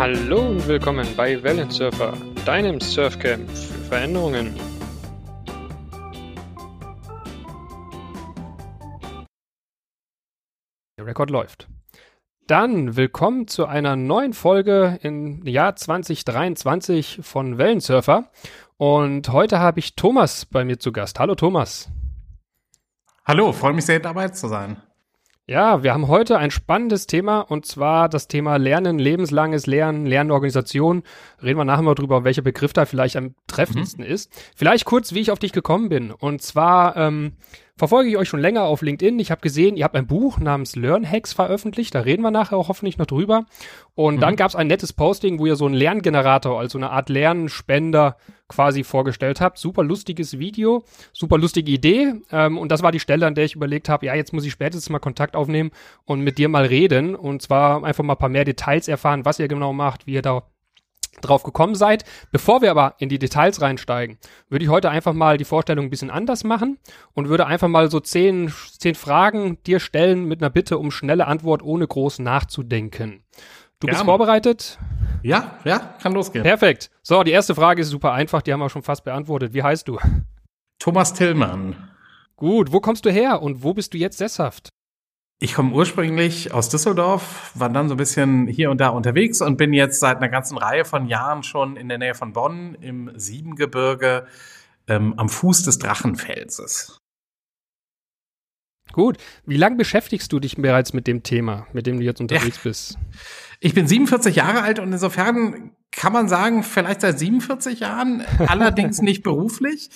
Hallo und willkommen bei Wellensurfer, deinem Surfcamp für Veränderungen. Der Rekord läuft. Dann willkommen zu einer neuen Folge im Jahr 2023 von Wellensurfer. Und heute habe ich Thomas bei mir zu Gast. Hallo Thomas. Hallo, freue mich sehr dabei zu sein. Ja, wir haben heute ein spannendes Thema und zwar das Thema Lernen, lebenslanges Lernen, Lernorganisation. Reden wir nachher mal drüber, welcher Begriff da vielleicht am treffendsten mhm. ist. Vielleicht kurz, wie ich auf dich gekommen bin. Und zwar ähm, verfolge ich euch schon länger auf LinkedIn. Ich habe gesehen, ihr habt ein Buch namens Learn Hacks veröffentlicht. Da reden wir nachher auch hoffentlich noch drüber. Und mhm. dann gab es ein nettes Posting, wo ihr so einen Lerngenerator, also eine Art Lernspender quasi vorgestellt habt. Super lustiges Video, super lustige Idee. Ähm, und das war die Stelle, an der ich überlegt habe, ja, jetzt muss ich spätestens mal Kontakt aufnehmen und mit dir mal reden. Und zwar einfach mal ein paar mehr Details erfahren, was ihr genau macht, wie ihr da drauf gekommen seid. Bevor wir aber in die Details reinsteigen, würde ich heute einfach mal die Vorstellung ein bisschen anders machen und würde einfach mal so zehn, zehn Fragen dir stellen mit einer Bitte um schnelle Antwort, ohne groß nachzudenken. Du Gerne. bist vorbereitet? Ja, ja, kann losgehen. Perfekt. So, die erste Frage ist super einfach, die haben wir schon fast beantwortet. Wie heißt du? Thomas Tillmann. Gut, wo kommst du her und wo bist du jetzt sesshaft? Ich komme ursprünglich aus Düsseldorf, war dann so ein bisschen hier und da unterwegs und bin jetzt seit einer ganzen Reihe von Jahren schon in der Nähe von Bonn im Siebengebirge ähm, am Fuß des Drachenfelses. Gut. Wie lange beschäftigst du dich bereits mit dem Thema, mit dem du jetzt unterwegs ja. bist? Ich bin 47 Jahre alt und insofern kann man sagen, vielleicht seit 47 Jahren, allerdings nicht beruflich,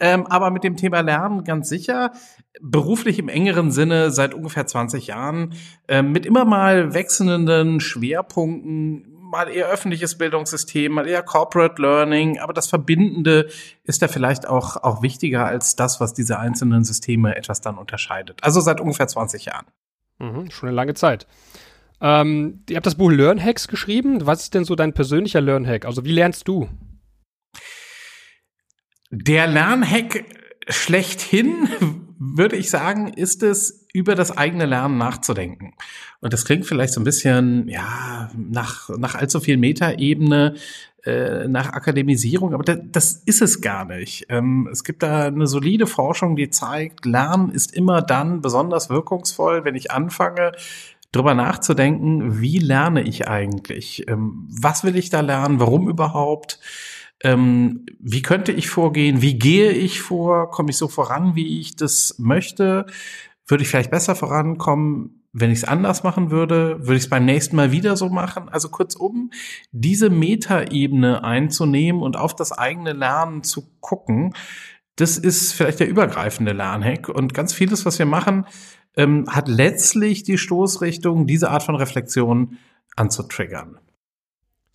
ähm, aber mit dem Thema Lernen ganz sicher. Beruflich im engeren Sinne seit ungefähr 20 Jahren, ähm, mit immer mal wechselnden Schwerpunkten, mal eher öffentliches Bildungssystem, mal eher Corporate Learning, aber das Verbindende ist da vielleicht auch, auch wichtiger als das, was diese einzelnen Systeme etwas dann unterscheidet. Also seit ungefähr 20 Jahren. Mhm, schon eine lange Zeit. Ähm, ihr habt das Buch Learn Hacks geschrieben. Was ist denn so dein persönlicher Learn Hack? Also wie lernst du? Der Lernhack schlechthin, würde ich sagen, ist es, über das eigene Lernen nachzudenken. Und das klingt vielleicht so ein bisschen, ja, nach, nach allzu viel Metaebene, äh, nach Akademisierung, aber das, das ist es gar nicht. Ähm, es gibt da eine solide Forschung, die zeigt, Lernen ist immer dann besonders wirkungsvoll, wenn ich anfange, drüber nachzudenken, wie lerne ich eigentlich? Ähm, was will ich da lernen? Warum überhaupt? Ähm, wie könnte ich vorgehen? Wie gehe ich vor? Komme ich so voran, wie ich das möchte? Würde ich vielleicht besser vorankommen, wenn ich es anders machen würde? Würde ich es beim nächsten Mal wieder so machen? Also kurzum, diese Metaebene einzunehmen und auf das eigene Lernen zu gucken, das ist vielleicht der übergreifende Lernhack. Und ganz vieles, was wir machen, ähm, hat letztlich die Stoßrichtung, diese Art von Reflexion anzutriggern.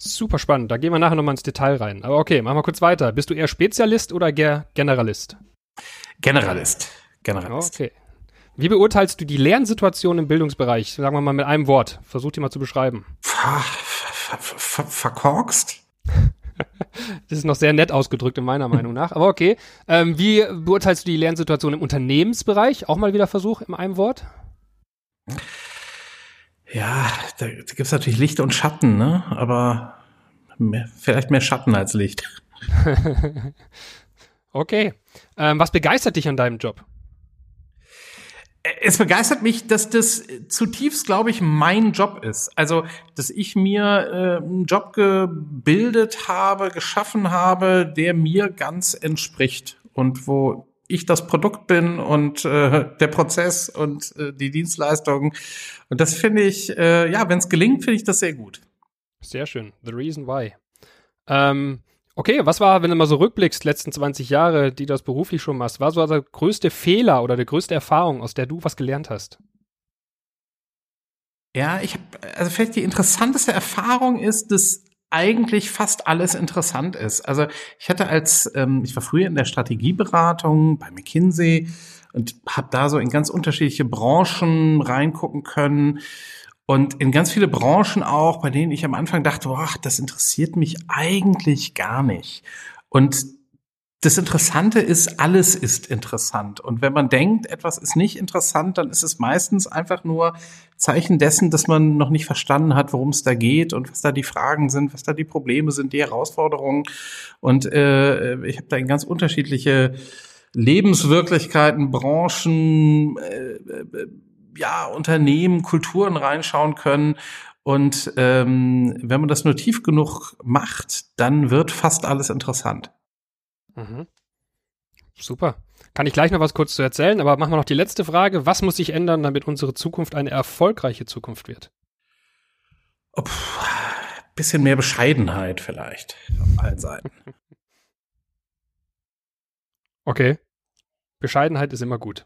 Super spannend. Da gehen wir nachher nochmal ins Detail rein. Aber okay, machen wir kurz weiter. Bist du eher Spezialist oder Generalist? Generalist. Generalist. Okay. Wie beurteilst du die Lernsituation im Bildungsbereich? Sagen wir mal mit einem Wort. Versuch die mal zu beschreiben. Ver, ver, ver, verkorkst? das ist noch sehr nett ausgedrückt in meiner Meinung nach. Aber okay. Ähm, wie beurteilst du die Lernsituation im Unternehmensbereich? Auch mal wieder Versuch in einem Wort? Ja, da, da gibt es natürlich Licht und Schatten, ne? Aber mehr, vielleicht mehr Schatten als Licht. okay. Ähm, was begeistert dich an deinem Job? es begeistert mich, dass das zutiefst, glaube ich, mein Job ist. Also, dass ich mir äh, einen Job gebildet habe, geschaffen habe, der mir ganz entspricht und wo ich das Produkt bin und äh, der Prozess und äh, die Dienstleistung. Und das finde ich, äh, ja, wenn es gelingt, finde ich das sehr gut. Sehr schön. The reason why. Ähm, Okay, was war, wenn du mal so rückblickst, letzten 20 Jahre, die du das beruflich schon machst, war so der größte Fehler oder die größte Erfahrung, aus der du was gelernt hast? Ja, ich habe, also vielleicht die interessanteste Erfahrung ist, dass eigentlich fast alles interessant ist. Also ich hatte als, ähm, ich war früher in der Strategieberatung bei McKinsey und habe da so in ganz unterschiedliche Branchen reingucken können und in ganz viele Branchen auch, bei denen ich am Anfang dachte, boah, das interessiert mich eigentlich gar nicht. Und das Interessante ist, alles ist interessant. Und wenn man denkt, etwas ist nicht interessant, dann ist es meistens einfach nur Zeichen dessen, dass man noch nicht verstanden hat, worum es da geht und was da die Fragen sind, was da die Probleme sind, die Herausforderungen. Und äh, ich habe da in ganz unterschiedliche Lebenswirklichkeiten, Branchen, äh, äh, ja, Unternehmen, Kulturen reinschauen können. Und ähm, wenn man das nur tief genug macht, dann wird fast alles interessant. Mhm. Super. Kann ich gleich noch was kurz zu erzählen, aber machen wir noch die letzte Frage. Was muss sich ändern, damit unsere Zukunft eine erfolgreiche Zukunft wird? Oh, bisschen mehr Bescheidenheit vielleicht auf allen Seiten. Okay. Bescheidenheit ist immer gut.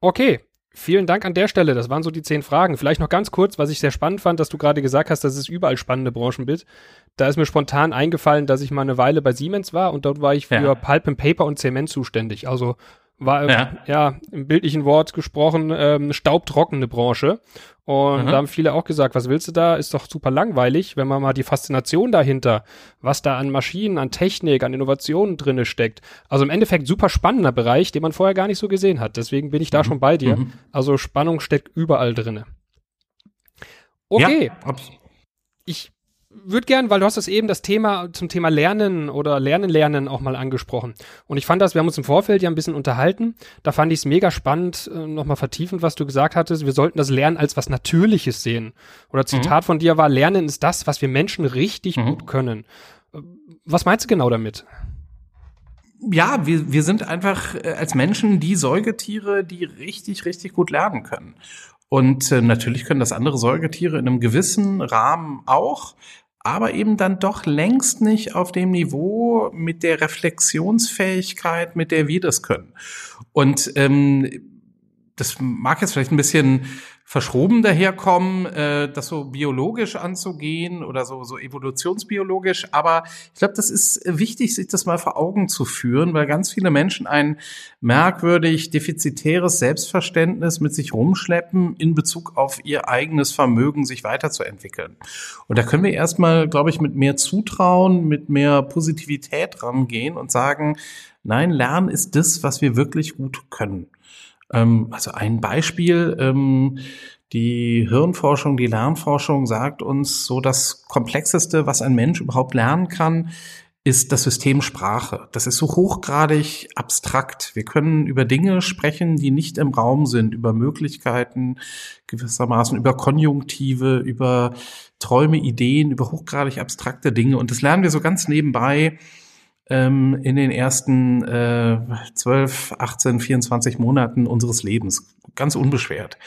Okay, Vielen Dank an der Stelle. Das waren so die zehn Fragen. Vielleicht noch ganz kurz, was ich sehr spannend fand, dass du gerade gesagt hast, dass es überall spannende Branchen gibt. Da ist mir spontan eingefallen, dass ich mal eine Weile bei Siemens war und dort war ich für ja. Pulp and Paper und Zement zuständig. Also war ja, ja im bildlichen Wort gesprochen ähm, staubtrockene Branche. Und mhm. da haben viele auch gesagt, was willst du da? Ist doch super langweilig, wenn man mal die Faszination dahinter, was da an Maschinen, an Technik, an Innovationen drinne steckt. Also im Endeffekt super spannender Bereich, den man vorher gar nicht so gesehen hat. Deswegen bin ich da mhm. schon bei dir. Mhm. Also Spannung steckt überall drinne. Okay. Ja, ich würde gern, weil du hast das eben das Thema zum Thema Lernen oder Lernen lernen auch mal angesprochen. Und ich fand das, wir haben uns im Vorfeld ja ein bisschen unterhalten. Da fand ich es mega spannend, äh, nochmal vertiefend, was du gesagt hattest. Wir sollten das Lernen als was Natürliches sehen. Oder mhm. Zitat mhm. von dir war, Lernen ist das, was wir Menschen richtig mhm. gut können. Äh, was meinst du genau damit? ja, wir, wir sind einfach äh, als Menschen die Säugetiere, die richtig, richtig gut lernen können. Und äh, natürlich können das andere Säugetiere in einem gewissen Rahmen auch, aber eben dann doch längst nicht auf dem Niveau mit der Reflexionsfähigkeit, mit der wir das können. Und ähm, das mag jetzt vielleicht ein bisschen verschroben daherkommen, äh, das so biologisch anzugehen oder so, so evolutionsbiologisch. Aber ich glaube, das ist wichtig, sich das mal vor Augen zu führen, weil ganz viele Menschen ein merkwürdig defizitäres Selbstverständnis mit sich rumschleppen in Bezug auf ihr eigenes Vermögen, sich weiterzuentwickeln. Und da können wir erstmal, glaube ich, mit mehr Zutrauen, mit mehr Positivität rangehen und sagen, nein, Lernen ist das, was wir wirklich gut können. Ähm, also ein Beispiel, ähm, die Hirnforschung, die Lernforschung sagt uns, so das Komplexeste, was ein Mensch überhaupt lernen kann, ist das System Sprache. Das ist so hochgradig abstrakt. Wir können über Dinge sprechen, die nicht im Raum sind, über Möglichkeiten gewissermaßen, über Konjunktive, über Träume, Ideen, über hochgradig abstrakte Dinge. Und das lernen wir so ganz nebenbei ähm, in den ersten äh, 12, 18, 24 Monaten unseres Lebens. Ganz unbeschwert.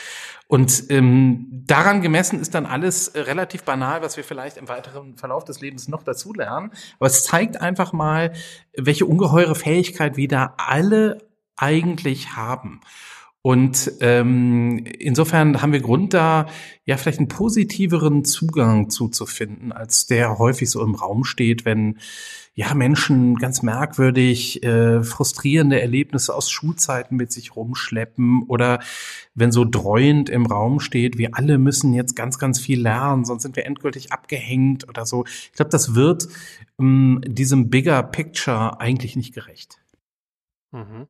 Und ähm, daran gemessen ist dann alles relativ banal, was wir vielleicht im weiteren Verlauf des Lebens noch dazu lernen. Aber es zeigt einfach mal, welche ungeheure Fähigkeit wir da alle eigentlich haben. Und ähm, insofern haben wir Grund da, ja, vielleicht einen positiveren Zugang zuzufinden, als der häufig so im Raum steht, wenn ja Menschen ganz merkwürdig äh, frustrierende Erlebnisse aus Schulzeiten mit sich rumschleppen oder wenn so dreuend im Raum steht, wir alle müssen jetzt ganz, ganz viel lernen, sonst sind wir endgültig abgehängt oder so. Ich glaube, das wird ähm, diesem Bigger Picture eigentlich nicht gerecht. Mhm.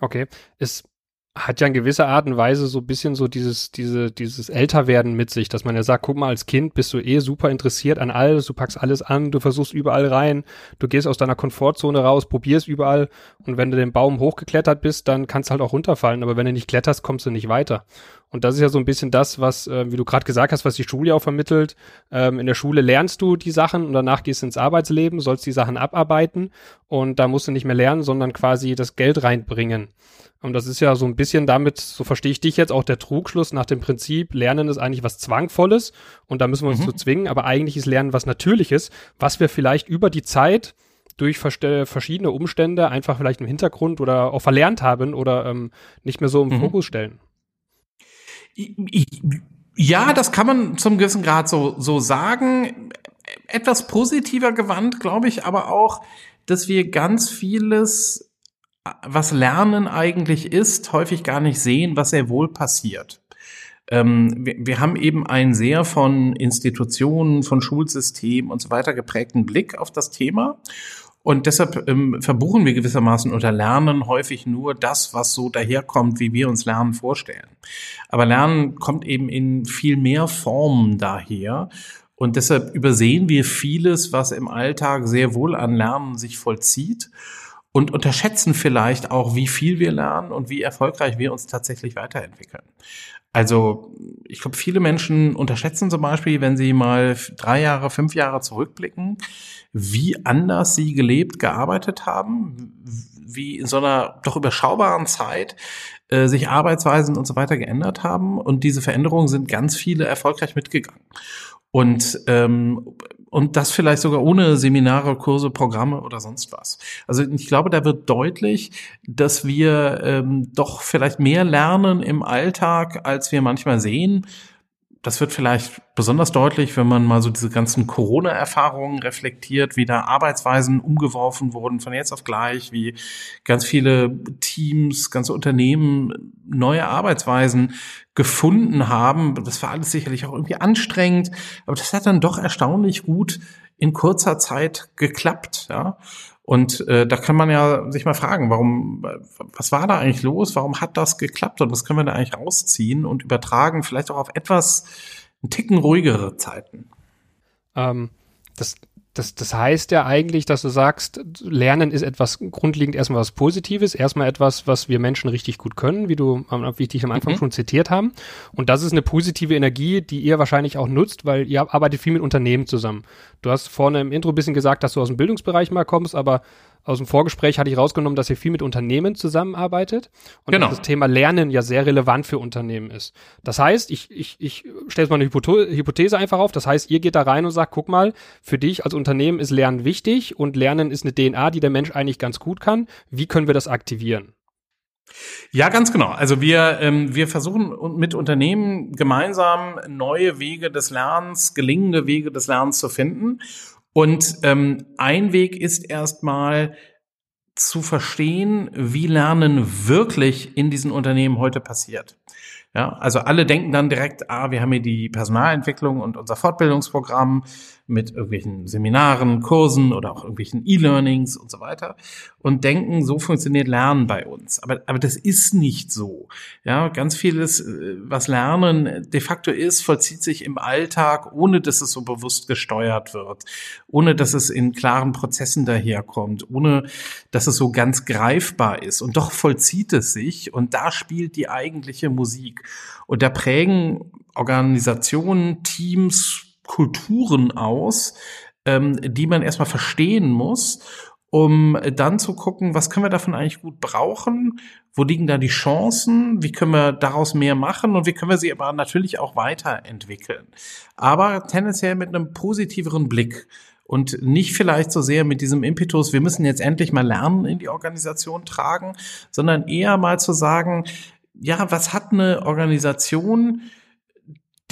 Okay. Ist hat ja in gewisser Art und Weise so ein bisschen so dieses, diese, dieses Älterwerden mit sich, dass man ja sagt, guck mal, als Kind bist du eh super interessiert an alles, du packst alles an, du versuchst überall rein, du gehst aus deiner Komfortzone raus, probierst überall und wenn du den Baum hochgeklettert bist, dann kannst du halt auch runterfallen, aber wenn du nicht kletterst, kommst du nicht weiter. Und das ist ja so ein bisschen das, was, äh, wie du gerade gesagt hast, was die Schule auch vermittelt. Ähm, in der Schule lernst du die Sachen und danach gehst du ins Arbeitsleben, sollst die Sachen abarbeiten und da musst du nicht mehr lernen, sondern quasi das Geld reinbringen. Und das ist ja so ein bisschen damit, so verstehe ich dich jetzt, auch der Trugschluss nach dem Prinzip, Lernen ist eigentlich was Zwangvolles und da müssen wir uns mhm. zu zwingen, aber eigentlich ist Lernen was Natürliches, was wir vielleicht über die Zeit durch verschiedene Umstände einfach vielleicht im Hintergrund oder auch verlernt haben oder ähm, nicht mehr so im mhm. Fokus stellen. Ja, das kann man zum gewissen Grad so, so sagen. Etwas positiver gewandt, glaube ich, aber auch, dass wir ganz vieles was Lernen eigentlich ist, häufig gar nicht sehen, was sehr wohl passiert. Ähm, wir, wir, haben eben einen sehr von Institutionen, von Schulsystemen und so weiter geprägten Blick auf das Thema. Und deshalb ähm, verbuchen wir gewissermaßen unter Lernen häufig nur das, was so daherkommt, wie wir uns Lernen vorstellen. Aber Lernen kommt eben in viel mehr Formen daher. Und deshalb übersehen wir vieles, was im Alltag sehr wohl an Lernen sich vollzieht und unterschätzen vielleicht auch, wie viel wir lernen und wie erfolgreich wir uns tatsächlich weiterentwickeln. Also ich glaube, viele Menschen unterschätzen zum Beispiel, wenn sie mal drei Jahre, fünf Jahre zurückblicken, wie anders sie gelebt, gearbeitet haben, wie in so einer doch überschaubaren Zeit äh, sich Arbeitsweisen und so weiter geändert haben. Und diese Veränderungen sind ganz viele erfolgreich mitgegangen. Und, ähm, und das vielleicht sogar ohne Seminare, Kurse, Programme oder sonst was. Also ich glaube, da wird deutlich, dass wir ähm, doch vielleicht mehr lernen im Alltag, als wir manchmal sehen das wird vielleicht besonders deutlich, wenn man mal so diese ganzen Corona-Erfahrungen reflektiert, wie da Arbeitsweisen umgeworfen wurden von jetzt auf gleich, wie ganz viele Teams, ganze Unternehmen neue Arbeitsweisen gefunden haben. Das war alles sicherlich auch irgendwie anstrengend, aber das hat dann doch erstaunlich gut in kurzer Zeit geklappt, ja. Und äh, da kann man ja sich mal fragen, warum, was war da eigentlich los? Warum hat das geklappt? Und was können wir da eigentlich rausziehen und übertragen, vielleicht auch auf etwas einen Ticken ruhigere Zeiten? Ähm, das, das, das heißt ja eigentlich, dass du sagst, Lernen ist etwas grundlegend erstmal was Positives, erstmal etwas, was wir Menschen richtig gut können, wie du, wie ich dich am Anfang mhm. schon zitiert haben. Und das ist eine positive Energie, die ihr wahrscheinlich auch nutzt, weil ihr arbeitet viel mit Unternehmen zusammen. Du hast vorne im Intro ein bisschen gesagt, dass du aus dem Bildungsbereich mal kommst, aber aus dem Vorgespräch hatte ich rausgenommen, dass ihr viel mit Unternehmen zusammenarbeitet und genau. dass das Thema Lernen ja sehr relevant für Unternehmen ist. Das heißt, ich, ich, ich stelle jetzt mal eine Hypothese einfach auf. Das heißt, ihr geht da rein und sagt, guck mal, für dich als Unternehmen ist Lernen wichtig und Lernen ist eine DNA, die der Mensch eigentlich ganz gut kann. Wie können wir das aktivieren? Ja, ganz genau. Also wir, ähm, wir versuchen mit Unternehmen gemeinsam neue Wege des Lernens, gelingende Wege des Lernens zu finden. Und ähm, ein Weg ist erstmal zu verstehen, wie Lernen wirklich in diesen Unternehmen heute passiert. Ja, also alle denken dann direkt, ah, wir haben hier die Personalentwicklung und unser Fortbildungsprogramm mit irgendwelchen Seminaren, Kursen oder auch irgendwelchen E-Learnings und so weiter und denken, so funktioniert Lernen bei uns. Aber, aber das ist nicht so. Ja, ganz vieles, äh, was Lernen de facto ist, vollzieht sich im Alltag, ohne dass es so bewusst gesteuert wird, ohne dass es in klaren Prozessen daherkommt, ohne dass es so ganz greifbar ist. Und doch vollzieht es sich und da spielt die eigentliche Musik. Und da prägen Organisationen, Teams, Kulturen aus, ähm, die man erstmal verstehen muss, um dann zu gucken, was können wir davon eigentlich gut brauchen, wo liegen da die Chancen, wie können wir daraus mehr machen? Und wie können wir sie aber natürlich auch weiterentwickeln. Aber tendenziell mit einem positiveren Blick und nicht vielleicht so sehr mit diesem Impetus, wir müssen jetzt endlich mal lernen in die Organisation tragen, sondern eher mal zu sagen, ja, was hat eine Organisation,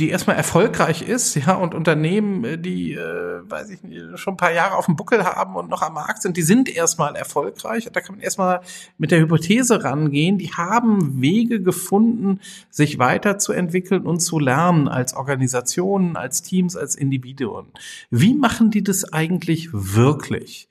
die erstmal erfolgreich ist, ja, und Unternehmen, äh, die, äh, weiß ich nicht, schon ein paar Jahre auf dem Buckel haben und noch am Markt sind, die sind erstmal erfolgreich. Da kann man erstmal mit der Hypothese rangehen, die haben Wege gefunden, sich weiterzuentwickeln und zu lernen als Organisationen, als Teams, als Individuen. Wie machen die das eigentlich wirklich?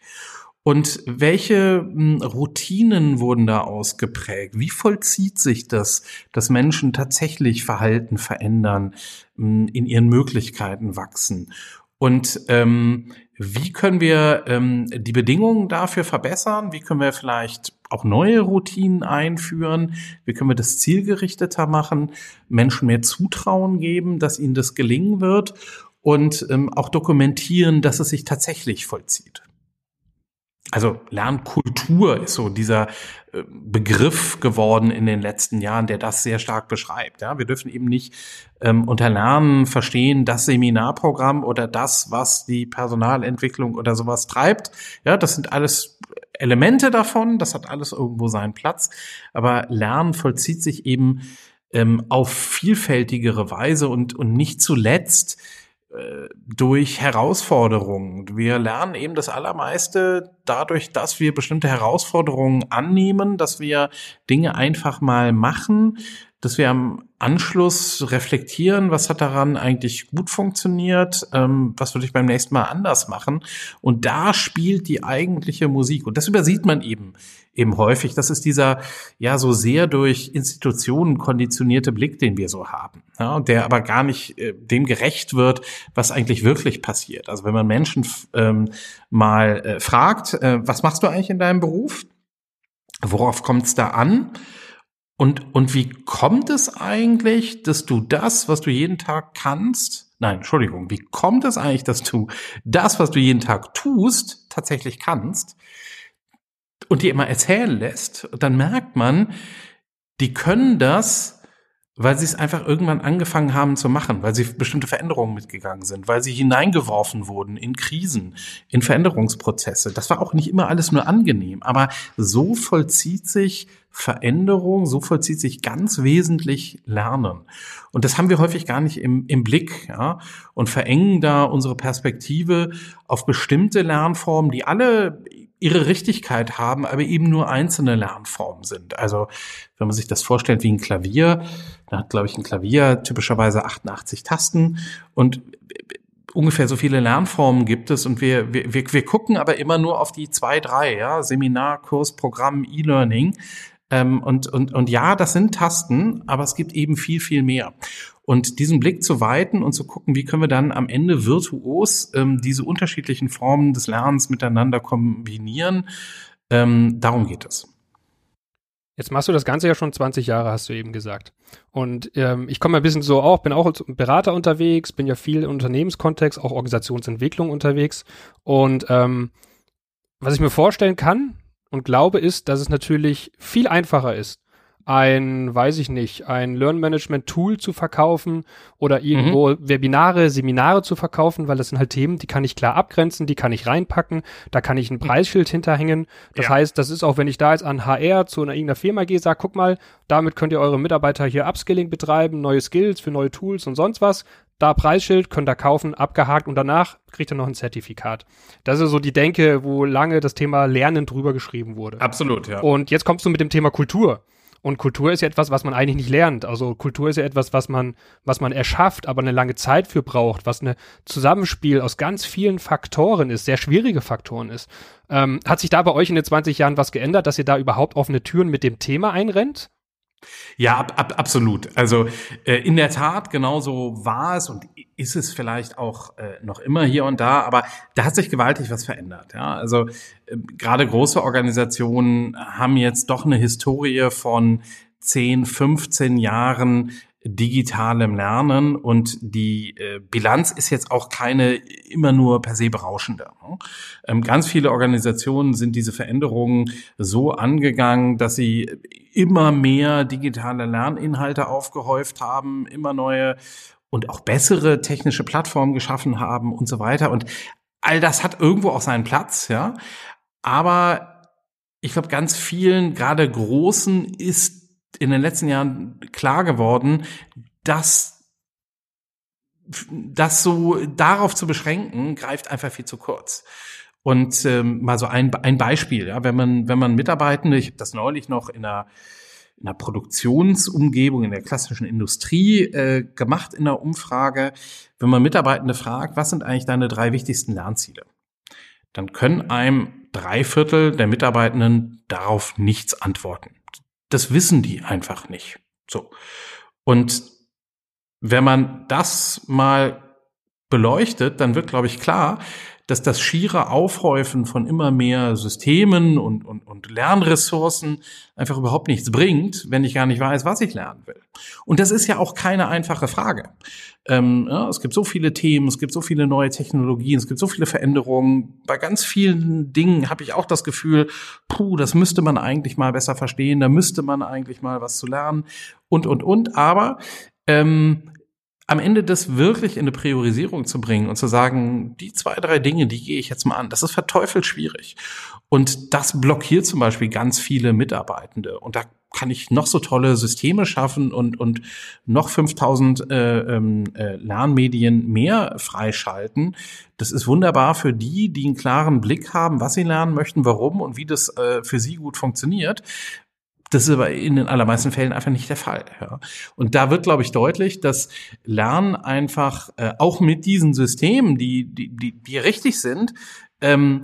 Und welche hm, Routinen wurden da ausgeprägt? Wie vollzieht sich das, dass Menschen tatsächlich Verhalten verändern, hm, in ihren Möglichkeiten wachsen? Und ähm, wie können wir ähm, die Bedingungen dafür verbessern? Wie können wir vielleicht auch neue Routinen einführen? Wie können wir das zielgerichteter machen? Menschen mehr Zutrauen geben, dass ihnen das gelingen wird? Und ähm, auch dokumentieren, dass es sich tatsächlich vollzieht also Lernkultur ist so dieser äh, Begriff geworden in den letzten Jahren, der das sehr stark beschreibt. Ja, wir dürfen eben nicht ähm, unter Lernen verstehen, das Seminarprogramm oder das, was die Personalentwicklung oder sowas treibt. Ja, das sind alles Elemente davon. Das hat alles irgendwo seinen Platz. Aber Lernen vollzieht sich eben ähm, auf vielfältigere Weise und und nicht zuletzt durch Herausforderungen. Wir lernen eben das Allermeiste dadurch, dass wir bestimmte Herausforderungen annehmen, dass wir Dinge einfach mal machen, dass wir am Anschluss reflektieren, was hat daran eigentlich gut funktioniert, ähm, was würde ich beim nächsten Mal anders machen. Und da spielt die eigentliche Musik. Und das übersieht man eben eben häufig. Das ist dieser ja so sehr durch Institutionen konditionierte Blick, den wir so haben, ja, der aber gar nicht äh, dem gerecht wird, was eigentlich wirklich passiert. Also wenn man Menschen ähm, mal äh, fragt, äh, was machst du eigentlich in deinem Beruf? Worauf kommt es da an? Und, und wie kommt es eigentlich, dass du das, was du jeden Tag kannst, nein, Entschuldigung, wie kommt es eigentlich, dass du das, was du jeden Tag tust, tatsächlich kannst und die immer erzählen lässt? Dann merkt man, die können das weil sie es einfach irgendwann angefangen haben zu machen, weil sie bestimmte Veränderungen mitgegangen sind, weil sie hineingeworfen wurden in Krisen, in Veränderungsprozesse. Das war auch nicht immer alles nur angenehm, aber so vollzieht sich Veränderung, so vollzieht sich ganz wesentlich Lernen. Und das haben wir häufig gar nicht im, im Blick, ja, und verengen da unsere Perspektive auf bestimmte Lernformen, die alle ihre Richtigkeit haben, aber eben nur einzelne Lernformen sind. Also wenn man sich das vorstellt wie ein Klavier, da hat, glaube ich, ein Klavier typischerweise 88 Tasten und ungefähr so viele Lernformen gibt es und wir, wir, wir gucken aber immer nur auf die zwei, drei, ja, Seminar, Kurs, Programm, E-Learning. Ähm, und, und, und ja, das sind Tasten, aber es gibt eben viel, viel mehr. Und diesen Blick zu weiten und zu gucken, wie können wir dann am Ende virtuos ähm, diese unterschiedlichen Formen des Lernens miteinander kombinieren, ähm, darum geht es. Jetzt machst du das Ganze ja schon 20 Jahre, hast du eben gesagt. Und ähm, ich komme ein bisschen so auch, bin auch als Berater unterwegs, bin ja viel im Unternehmenskontext, auch Organisationsentwicklung unterwegs. Und ähm, was ich mir vorstellen kann und glaube, ist, dass es natürlich viel einfacher ist, ein, weiß ich nicht, ein Learn-Management-Tool zu verkaufen oder irgendwo mhm. Webinare, Seminare zu verkaufen, weil das sind halt Themen, die kann ich klar abgrenzen, die kann ich reinpacken, da kann ich ein mhm. Preisschild hinterhängen. Das ja. heißt, das ist auch, wenn ich da jetzt an HR zu einer irgendeiner Firma gehe, sag, guck mal, damit könnt ihr eure Mitarbeiter hier Upskilling betreiben, neue Skills für neue Tools und sonst was. Da Preisschild, könnt ihr kaufen, abgehakt und danach kriegt ihr noch ein Zertifikat. Das ist so die Denke, wo lange das Thema Lernen drüber geschrieben wurde. Absolut, ja. Und jetzt kommst du mit dem Thema Kultur. Und Kultur ist ja etwas, was man eigentlich nicht lernt. Also Kultur ist ja etwas, was man, was man erschafft, aber eine lange Zeit für braucht, was eine Zusammenspiel aus ganz vielen Faktoren ist, sehr schwierige Faktoren ist. Ähm, hat sich da bei euch in den 20 Jahren was geändert, dass ihr da überhaupt offene Türen mit dem Thema einrennt? Ja, ab, ab, absolut. Also äh, in der Tat, genauso war es und ist es vielleicht auch äh, noch immer hier und da, aber da hat sich gewaltig was verändert. Ja? Also äh, gerade große Organisationen haben jetzt doch eine Historie von 10, 15 Jahren digitalem Lernen und die äh, Bilanz ist jetzt auch keine immer nur per se berauschende. Ne? Ähm, ganz viele Organisationen sind diese Veränderungen so angegangen, dass sie immer mehr digitale Lerninhalte aufgehäuft haben, immer neue und auch bessere technische Plattformen geschaffen haben und so weiter. Und all das hat irgendwo auch seinen Platz, ja. Aber ich glaube, ganz vielen, gerade großen, ist in den letzten Jahren klar geworden, dass das so darauf zu beschränken, greift einfach viel zu kurz. Und ähm, mal so ein, ein Beispiel, ja, wenn man, wenn man Mitarbeitende, ich habe das neulich noch in einer, in einer Produktionsumgebung in der klassischen Industrie äh, gemacht in der Umfrage, wenn man Mitarbeitende fragt, was sind eigentlich deine drei wichtigsten Lernziele? Dann können einem drei Viertel der Mitarbeitenden darauf nichts antworten das wissen die einfach nicht. So. Und wenn man das mal beleuchtet, dann wird, glaube ich, klar, dass das schiere Aufhäufen von immer mehr Systemen und, und, und Lernressourcen einfach überhaupt nichts bringt, wenn ich gar nicht weiß, was ich lernen will. Und das ist ja auch keine einfache Frage. Ähm, ja, es gibt so viele Themen, es gibt so viele neue Technologien, es gibt so viele Veränderungen. Bei ganz vielen Dingen habe ich auch das Gefühl, puh, das müsste man eigentlich mal besser verstehen, da müsste man eigentlich mal was zu lernen und, und, und. Aber ähm, am Ende das wirklich in eine Priorisierung zu bringen und zu sagen, die zwei, drei Dinge, die gehe ich jetzt mal an, das ist verteufelt schwierig. Und das blockiert zum Beispiel ganz viele Mitarbeitende. Und da kann ich noch so tolle Systeme schaffen und, und noch 5000 äh, ähm, äh, Lernmedien mehr freischalten. Das ist wunderbar für die, die einen klaren Blick haben, was sie lernen möchten, warum und wie das äh, für sie gut funktioniert. Das ist aber in den allermeisten Fällen einfach nicht der Fall. Ja. Und da wird, glaube ich, deutlich, dass Lernen einfach äh, auch mit diesen Systemen, die, die, die, die richtig sind, ähm,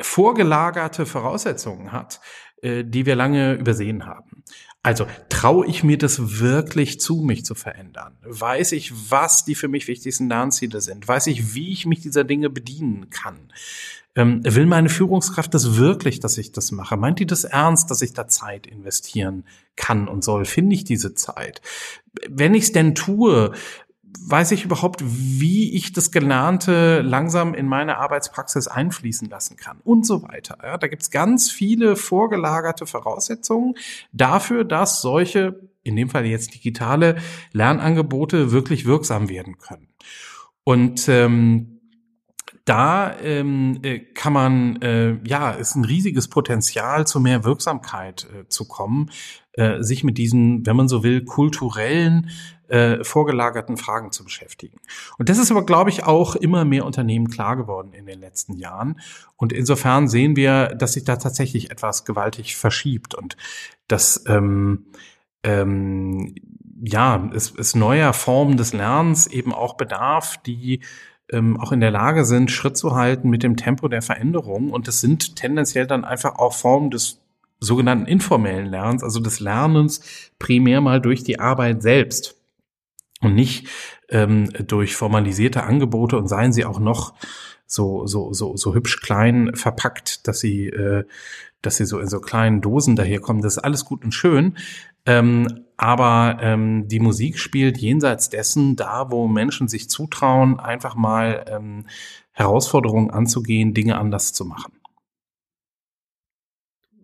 vorgelagerte Voraussetzungen hat, äh, die wir lange übersehen haben. Also traue ich mir das wirklich zu, mich zu verändern? Weiß ich, was die für mich wichtigsten Lernziele sind? Weiß ich, wie ich mich dieser Dinge bedienen kann? Ähm, will meine Führungskraft das wirklich, dass ich das mache? Meint die das ernst, dass ich da Zeit investieren kann und soll? Finde ich diese Zeit? Wenn ich es denn tue, weiß ich überhaupt, wie ich das Gelernte langsam in meine Arbeitspraxis einfließen lassen kann und so weiter. Ja, da gibt's ganz viele vorgelagerte Voraussetzungen dafür, dass solche, in dem Fall jetzt digitale Lernangebote wirklich wirksam werden können. Und ähm, da ähm, äh, kann man, äh, ja, ist ein riesiges Potenzial, zu mehr Wirksamkeit äh, zu kommen, äh, sich mit diesen, wenn man so will, kulturellen äh, vorgelagerten Fragen zu beschäftigen. Und das ist aber, glaube ich, auch immer mehr Unternehmen klar geworden in den letzten Jahren. Und insofern sehen wir, dass sich da tatsächlich etwas gewaltig verschiebt und dass ähm, ähm, ja, es, es neuer Formen des Lernens eben auch bedarf, die ähm, auch in der Lage sind, Schritt zu halten mit dem Tempo der Veränderung. Und das sind tendenziell dann einfach auch Formen des sogenannten informellen Lernens, also des Lernens primär mal durch die Arbeit selbst und nicht ähm, durch formalisierte Angebote und seien sie auch noch so so so so hübsch klein verpackt, dass sie äh, dass sie so in so kleinen Dosen daherkommen. Das ist alles gut und schön. Ähm, aber ähm, die Musik spielt jenseits dessen da, wo Menschen sich zutrauen, einfach mal ähm, Herausforderungen anzugehen, Dinge anders zu machen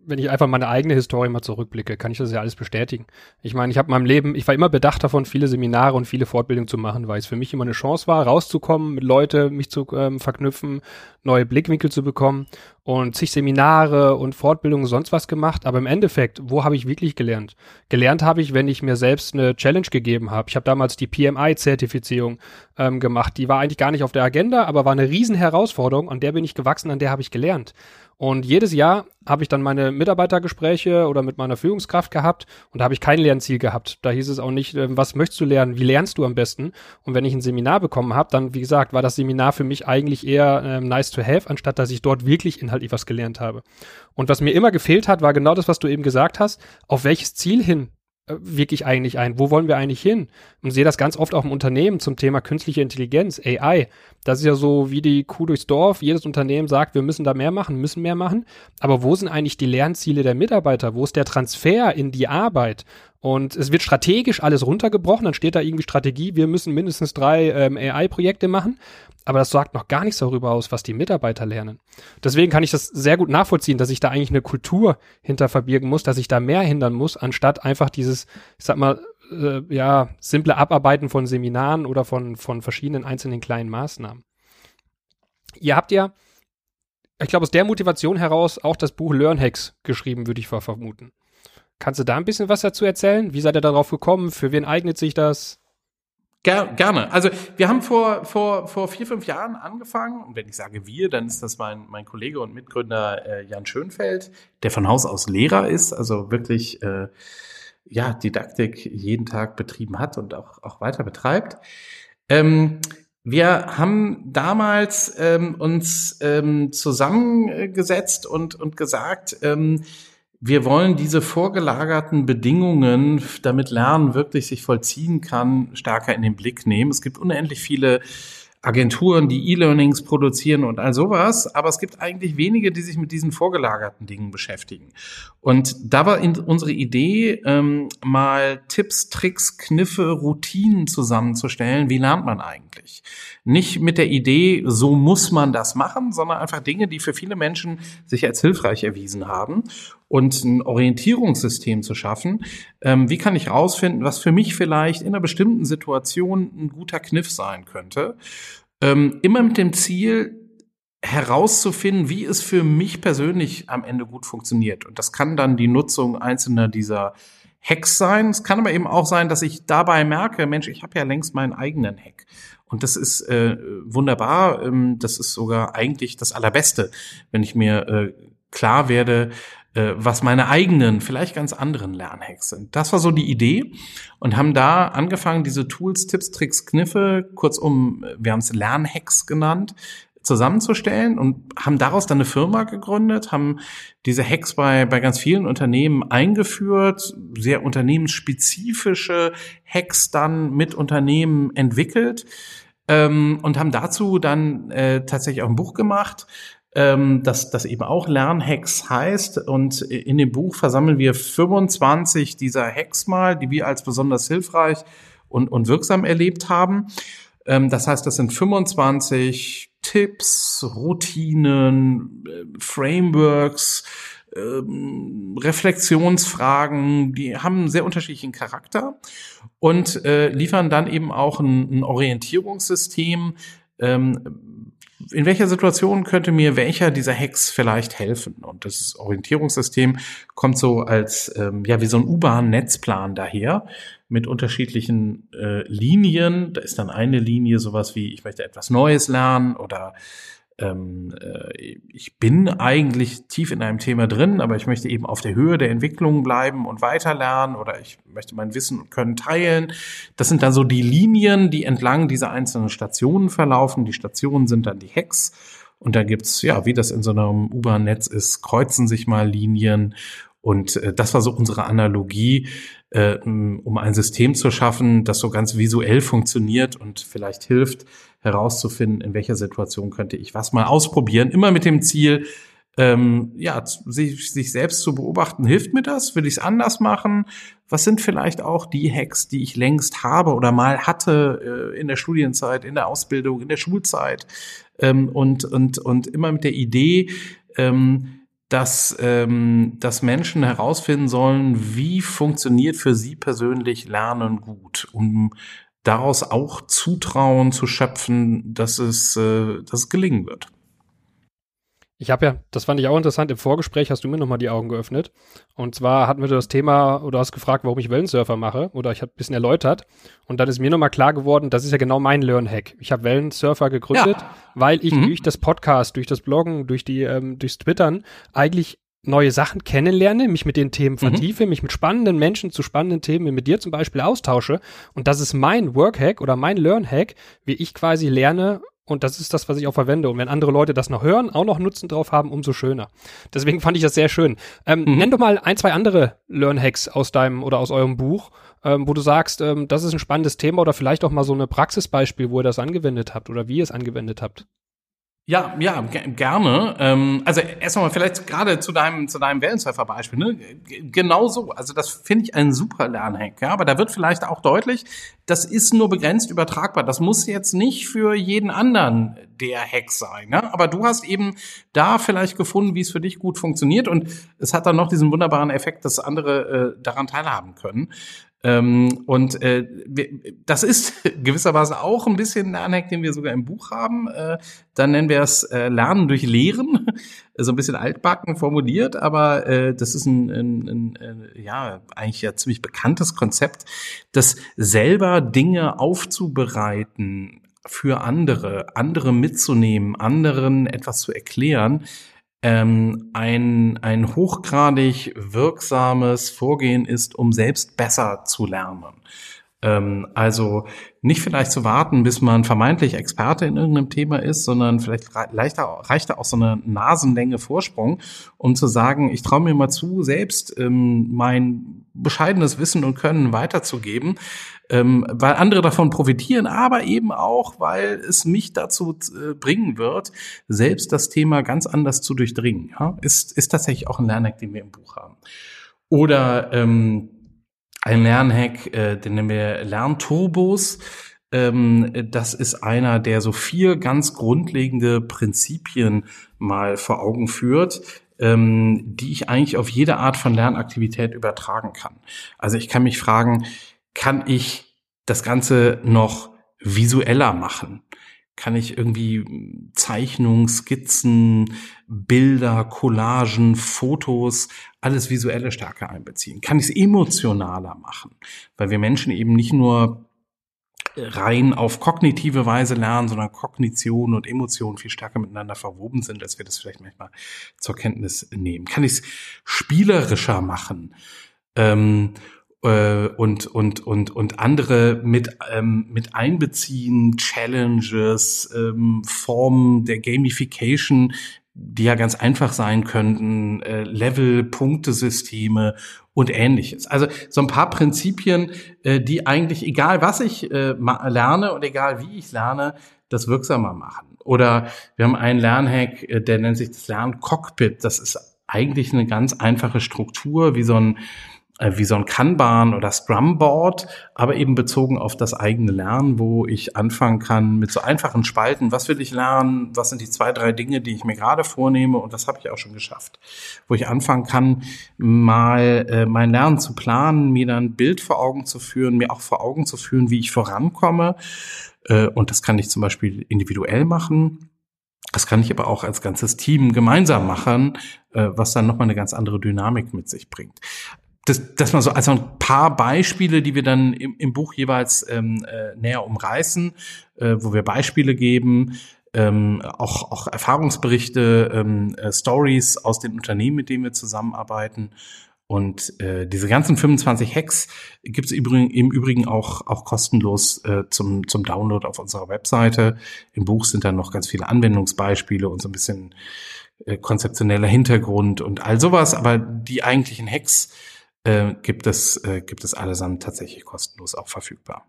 wenn ich einfach meine eigene Historie mal zurückblicke, kann ich das ja alles bestätigen. Ich meine, ich habe in meinem Leben, ich war immer bedacht davon, viele Seminare und viele Fortbildungen zu machen, weil es für mich immer eine Chance war, rauszukommen, mit Leute mich zu ähm, verknüpfen, neue Blickwinkel zu bekommen und zig Seminare und Fortbildungen sonst was gemacht. Aber im Endeffekt, wo habe ich wirklich gelernt? Gelernt habe ich, wenn ich mir selbst eine Challenge gegeben habe. Ich habe damals die PMI-Zertifizierung ähm, gemacht. Die war eigentlich gar nicht auf der Agenda, aber war eine riesen Herausforderung. An der bin ich gewachsen, an der habe ich gelernt. Und jedes Jahr habe ich dann meine Mitarbeitergespräche oder mit meiner Führungskraft gehabt und da habe ich kein Lernziel gehabt. Da hieß es auch nicht, äh, was möchtest du lernen, wie lernst du am besten? Und wenn ich ein Seminar bekommen habe, dann, wie gesagt, war das Seminar für mich eigentlich eher äh, nice to have, anstatt dass ich dort wirklich inhaltlich was gelernt habe. Und was mir immer gefehlt hat, war genau das, was du eben gesagt hast. Auf welches Ziel hin wirklich eigentlich ein? Wo wollen wir eigentlich hin? Und sehe das ganz oft auch im Unternehmen zum Thema künstliche Intelligenz, AI. Das ist ja so wie die Kuh durchs Dorf. Jedes Unternehmen sagt, wir müssen da mehr machen, müssen mehr machen. Aber wo sind eigentlich die Lernziele der Mitarbeiter? Wo ist der Transfer in die Arbeit? Und es wird strategisch alles runtergebrochen. Dann steht da irgendwie Strategie, wir müssen mindestens drei ähm, AI-Projekte machen aber das sagt noch gar nichts darüber aus, was die Mitarbeiter lernen. Deswegen kann ich das sehr gut nachvollziehen, dass ich da eigentlich eine Kultur hinter verbirgen muss, dass ich da mehr hindern muss, anstatt einfach dieses, ich sag mal, äh, ja, simple Abarbeiten von Seminaren oder von, von verschiedenen einzelnen kleinen Maßnahmen. Ihr habt ja, ich glaube, aus der Motivation heraus auch das Buch Learn Hacks geschrieben, würde ich vermuten. Kannst du da ein bisschen was dazu erzählen? Wie seid ihr darauf gekommen? Für wen eignet sich das? Ger gerne. Also wir haben vor, vor, vor vier, fünf Jahren angefangen. Und wenn ich sage wir, dann ist das mein, mein Kollege und Mitgründer äh, Jan Schönfeld, der von Haus aus Lehrer ist, also wirklich äh, ja, Didaktik jeden Tag betrieben hat und auch, auch weiter betreibt. Ähm, wir haben damals ähm, uns ähm, zusammengesetzt und, und gesagt, ähm, wir wollen diese vorgelagerten Bedingungen, damit Lernen wirklich sich vollziehen kann, stärker in den Blick nehmen. Es gibt unendlich viele Agenturen, die E-Learnings produzieren und all sowas, aber es gibt eigentlich wenige, die sich mit diesen vorgelagerten Dingen beschäftigen. Und da war unsere Idee, ähm, mal Tipps, Tricks, Kniffe, Routinen zusammenzustellen. Wie lernt man eigentlich? Nicht mit der Idee, so muss man das machen, sondern einfach Dinge, die für viele Menschen sich als hilfreich erwiesen haben und ein Orientierungssystem zu schaffen. Ähm, wie kann ich herausfinden, was für mich vielleicht in einer bestimmten Situation ein guter Kniff sein könnte? Ähm, immer mit dem Ziel, herauszufinden, wie es für mich persönlich am Ende gut funktioniert. Und das kann dann die Nutzung einzelner dieser Hacks sein. Es kann aber eben auch sein, dass ich dabei merke, Mensch, ich habe ja längst meinen eigenen Hack. Und das ist äh, wunderbar. Ähm, das ist sogar eigentlich das Allerbeste, wenn ich mir äh, klar werde, äh, was meine eigenen, vielleicht ganz anderen Lernhacks sind. Das war so die Idee und haben da angefangen, diese Tools, Tipps, Tricks, Kniffe, kurzum, wir haben es Lernhacks genannt, zusammenzustellen und haben daraus dann eine Firma gegründet, haben diese Hacks bei, bei ganz vielen Unternehmen eingeführt, sehr unternehmensspezifische Hacks dann mit Unternehmen entwickelt ähm, und haben dazu dann äh, tatsächlich auch ein Buch gemacht, ähm, das, das eben auch Lernhacks heißt. Und in dem Buch versammeln wir 25 dieser Hacks mal, die wir als besonders hilfreich und, und wirksam erlebt haben. Ähm, das heißt, das sind 25 Tipps, Routinen, äh, Frameworks, ähm, Reflexionsfragen, die haben einen sehr unterschiedlichen Charakter und äh, liefern dann eben auch ein, ein Orientierungssystem, ähm, in welcher Situation könnte mir welcher dieser Hacks vielleicht helfen? Und das Orientierungssystem kommt so als, ähm, ja, wie so ein U-Bahn-Netzplan daher mit unterschiedlichen äh, Linien. Da ist dann eine Linie sowas wie, ich möchte etwas Neues lernen oder ähm, äh, ich bin eigentlich tief in einem Thema drin, aber ich möchte eben auf der Höhe der Entwicklung bleiben und weiterlernen oder ich möchte mein Wissen und Können teilen. Das sind dann so die Linien, die entlang dieser einzelnen Stationen verlaufen. Die Stationen sind dann die Hacks. Und da gibt's ja, wie das in so einem U-Bahn-Netz ist, kreuzen sich mal Linien und äh, das war so unsere Analogie, äh, um ein System zu schaffen, das so ganz visuell funktioniert und vielleicht hilft, herauszufinden, in welcher Situation könnte ich was mal ausprobieren. Immer mit dem Ziel, ähm, ja, sich, sich selbst zu beobachten, hilft mir das? Will ich es anders machen? Was sind vielleicht auch die Hacks, die ich längst habe oder mal hatte äh, in der Studienzeit, in der Ausbildung, in der Schulzeit? Ähm, und, und, und immer mit der Idee, ähm, dass, ähm, dass Menschen herausfinden sollen, wie funktioniert für sie persönlich Lernen gut, um daraus auch Zutrauen zu schöpfen, dass es, äh, dass es gelingen wird. Ich habe ja, das fand ich auch interessant, im Vorgespräch hast du mir nochmal die Augen geöffnet. Und zwar hatten wir das Thema, oder hast gefragt, warum ich Wellensurfer mache, oder ich habe ein bisschen erläutert. Und dann ist mir nochmal klar geworden, das ist ja genau mein Learn-Hack. Ich habe Wellensurfer gegründet, ja. weil ich mhm. durch das Podcast, durch das Bloggen, durch die, ähm, durchs Twittern eigentlich neue Sachen kennenlerne, mich mit den Themen mhm. vertiefe, mhm. mich mit spannenden Menschen zu spannenden Themen, mit dir zum Beispiel austausche. Und das ist mein Work-Hack oder mein Learn-Hack, wie ich quasi lerne, und das ist das, was ich auch verwende. Und wenn andere Leute das noch hören, auch noch Nutzen drauf haben, umso schöner. Deswegen fand ich das sehr schön. Ähm, mhm. Nenn doch mal ein, zwei andere Learn-Hacks aus deinem oder aus eurem Buch, ähm, wo du sagst, ähm, das ist ein spannendes Thema oder vielleicht auch mal so eine Praxisbeispiel, wo ihr das angewendet habt oder wie ihr es angewendet habt. Ja, ja, gerne. Ähm, also erstmal vielleicht gerade zu deinem zu deinem Wellensurfer-Beispiel. Ne? Genau so. Also das finde ich ein super Lernhack. Ja, aber da wird vielleicht auch deutlich, das ist nur begrenzt übertragbar. Das muss jetzt nicht für jeden anderen der Hack sein. Ne? Aber du hast eben da vielleicht gefunden, wie es für dich gut funktioniert und es hat dann noch diesen wunderbaren Effekt, dass andere äh, daran teilhaben können. Ähm, und äh, das ist gewisserweise auch ein bisschen ein Lernhack, den wir sogar im Buch haben. Äh, dann nennen wir es äh, Lernen durch Lehren, so ein bisschen altbacken formuliert, aber äh, das ist ein, ein, ein, ein ja eigentlich ja ziemlich bekanntes Konzept, das selber Dinge aufzubereiten für andere, andere mitzunehmen, anderen etwas zu erklären, ähm, ein, ein hochgradig wirksames Vorgehen ist, um selbst besser zu lernen. Ähm, also nicht vielleicht zu warten, bis man vermeintlich Experte in irgendeinem Thema ist, sondern vielleicht leichter, reicht da auch so eine Nasenlänge Vorsprung, um zu sagen, ich traue mir mal zu, selbst ähm, mein bescheidenes Wissen und Können weiterzugeben, ähm, weil andere davon profitieren, aber eben auch, weil es mich dazu äh, bringen wird, selbst das Thema ganz anders zu durchdringen. Ja? Ist, ist tatsächlich auch ein Lernhack, den wir im Buch haben. Oder ähm, ein Lernhack, äh, den nennen wir Lernturbos. Ähm, das ist einer, der so vier ganz grundlegende Prinzipien mal vor Augen führt, ähm, die ich eigentlich auf jede Art von Lernaktivität übertragen kann. Also ich kann mich fragen, kann ich das Ganze noch visueller machen? kann ich irgendwie Zeichnungen, Skizzen, Bilder, Collagen, Fotos, alles visuelle stärker einbeziehen? Kann ich es emotionaler machen? Weil wir Menschen eben nicht nur rein auf kognitive Weise lernen, sondern Kognition und Emotion viel stärker miteinander verwoben sind, als wir das vielleicht manchmal zur Kenntnis nehmen. Kann ich es spielerischer machen? Ähm, äh, und, und, und, und andere mit, ähm, mit einbeziehen, Challenges, ähm, Formen der Gamification, die ja ganz einfach sein könnten, äh, Level, Punktesysteme und ähnliches. Also so ein paar Prinzipien, äh, die eigentlich, egal was ich äh, lerne und egal wie ich lerne, das wirksamer machen. Oder wir haben einen Lernhack, äh, der nennt sich das Lerncockpit. Das ist eigentlich eine ganz einfache Struktur, wie so ein wie so ein Kanban oder Scrum Board, aber eben bezogen auf das eigene Lernen, wo ich anfangen kann mit so einfachen Spalten. Was will ich lernen? Was sind die zwei, drei Dinge, die ich mir gerade vornehme? Und das habe ich auch schon geschafft. Wo ich anfangen kann, mal äh, mein Lernen zu planen, mir dann ein Bild vor Augen zu führen, mir auch vor Augen zu führen, wie ich vorankomme. Äh, und das kann ich zum Beispiel individuell machen. Das kann ich aber auch als ganzes Team gemeinsam machen, äh, was dann nochmal eine ganz andere Dynamik mit sich bringt das, das mal so als ein paar Beispiele, die wir dann im, im Buch jeweils ähm, äh, näher umreißen, äh, wo wir Beispiele geben, ähm, auch, auch Erfahrungsberichte, ähm, äh, Stories aus den Unternehmen, mit denen wir zusammenarbeiten. Und äh, diese ganzen 25 Hacks gibt es im Übrigen auch, auch kostenlos äh, zum, zum Download auf unserer Webseite. Im Buch sind dann noch ganz viele Anwendungsbeispiele und so ein bisschen äh, konzeptioneller Hintergrund und all sowas. Aber die eigentlichen Hacks äh, gibt es äh, gibt es allesamt tatsächlich kostenlos auch verfügbar.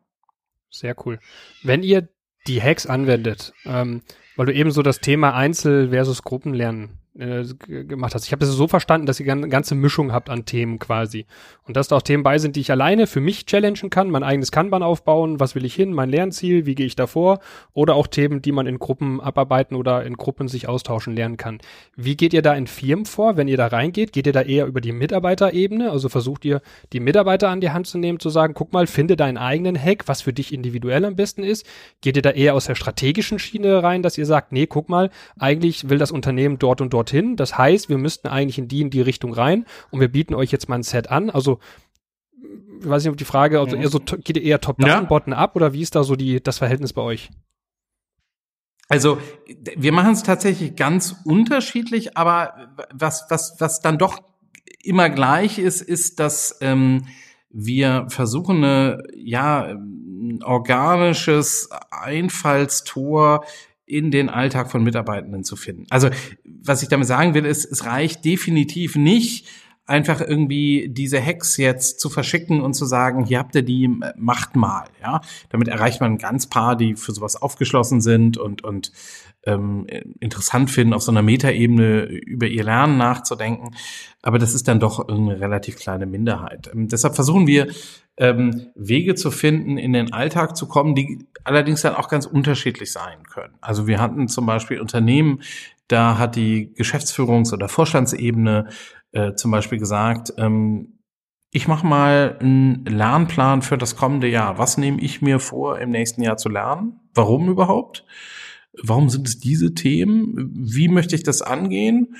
Sehr cool. Wenn ihr die Hacks anwendet, ähm, weil du eben so das Thema Einzel versus Gruppenlernen äh, gemacht hast. Ich habe das so verstanden, dass ihr eine ganze Mischung habt an Themen quasi. Und dass da auch Themen bei sind, die ich alleine für mich challengen kann, mein eigenes Kanban aufbauen, was will ich hin, mein Lernziel, wie gehe ich davor, oder auch Themen, die man in Gruppen abarbeiten oder in Gruppen sich austauschen lernen kann. Wie geht ihr da in Firmen vor, wenn ihr da reingeht? Geht ihr da eher über die Mitarbeiterebene? Also versucht ihr, die Mitarbeiter an die Hand zu nehmen, zu sagen, guck mal, finde deinen eigenen Hack, was für dich individuell am besten ist? Geht ihr da eher aus der strategischen Schiene rein, dass ihr sagt, nee, guck mal, eigentlich will das Unternehmen dort und dorthin. Das heißt, wir müssten eigentlich in die in die Richtung rein und wir bieten euch jetzt mal ein Set an. Also ich weiß nicht, ob die Frage, also eher so, geht ihr eher top-down, ja. bottom-up oder wie ist da so die, das Verhältnis bei euch? Also wir machen es tatsächlich ganz unterschiedlich, aber was, was, was dann doch immer gleich ist, ist, dass ähm, wir versuchen, eine, ja, ein organisches Einfallstor in den Alltag von Mitarbeitenden zu finden. Also was ich damit sagen will, ist, es reicht definitiv nicht, einfach irgendwie diese Hacks jetzt zu verschicken und zu sagen, hier habt ihr die, macht mal, ja. Damit erreicht man ein ganz paar, die für sowas aufgeschlossen sind und, und ähm, interessant finden, auf so einer Metaebene über ihr Lernen nachzudenken. Aber das ist dann doch eine relativ kleine Minderheit. Ähm, deshalb versuchen wir, ähm, Wege zu finden, in den Alltag zu kommen, die allerdings dann auch ganz unterschiedlich sein können. Also wir hatten zum Beispiel Unternehmen, da hat die Geschäftsführungs- oder Vorstandsebene äh, zum Beispiel gesagt, ähm, ich mache mal einen Lernplan für das kommende Jahr. Was nehme ich mir vor, im nächsten Jahr zu lernen? Warum überhaupt? Warum sind es diese Themen? Wie möchte ich das angehen?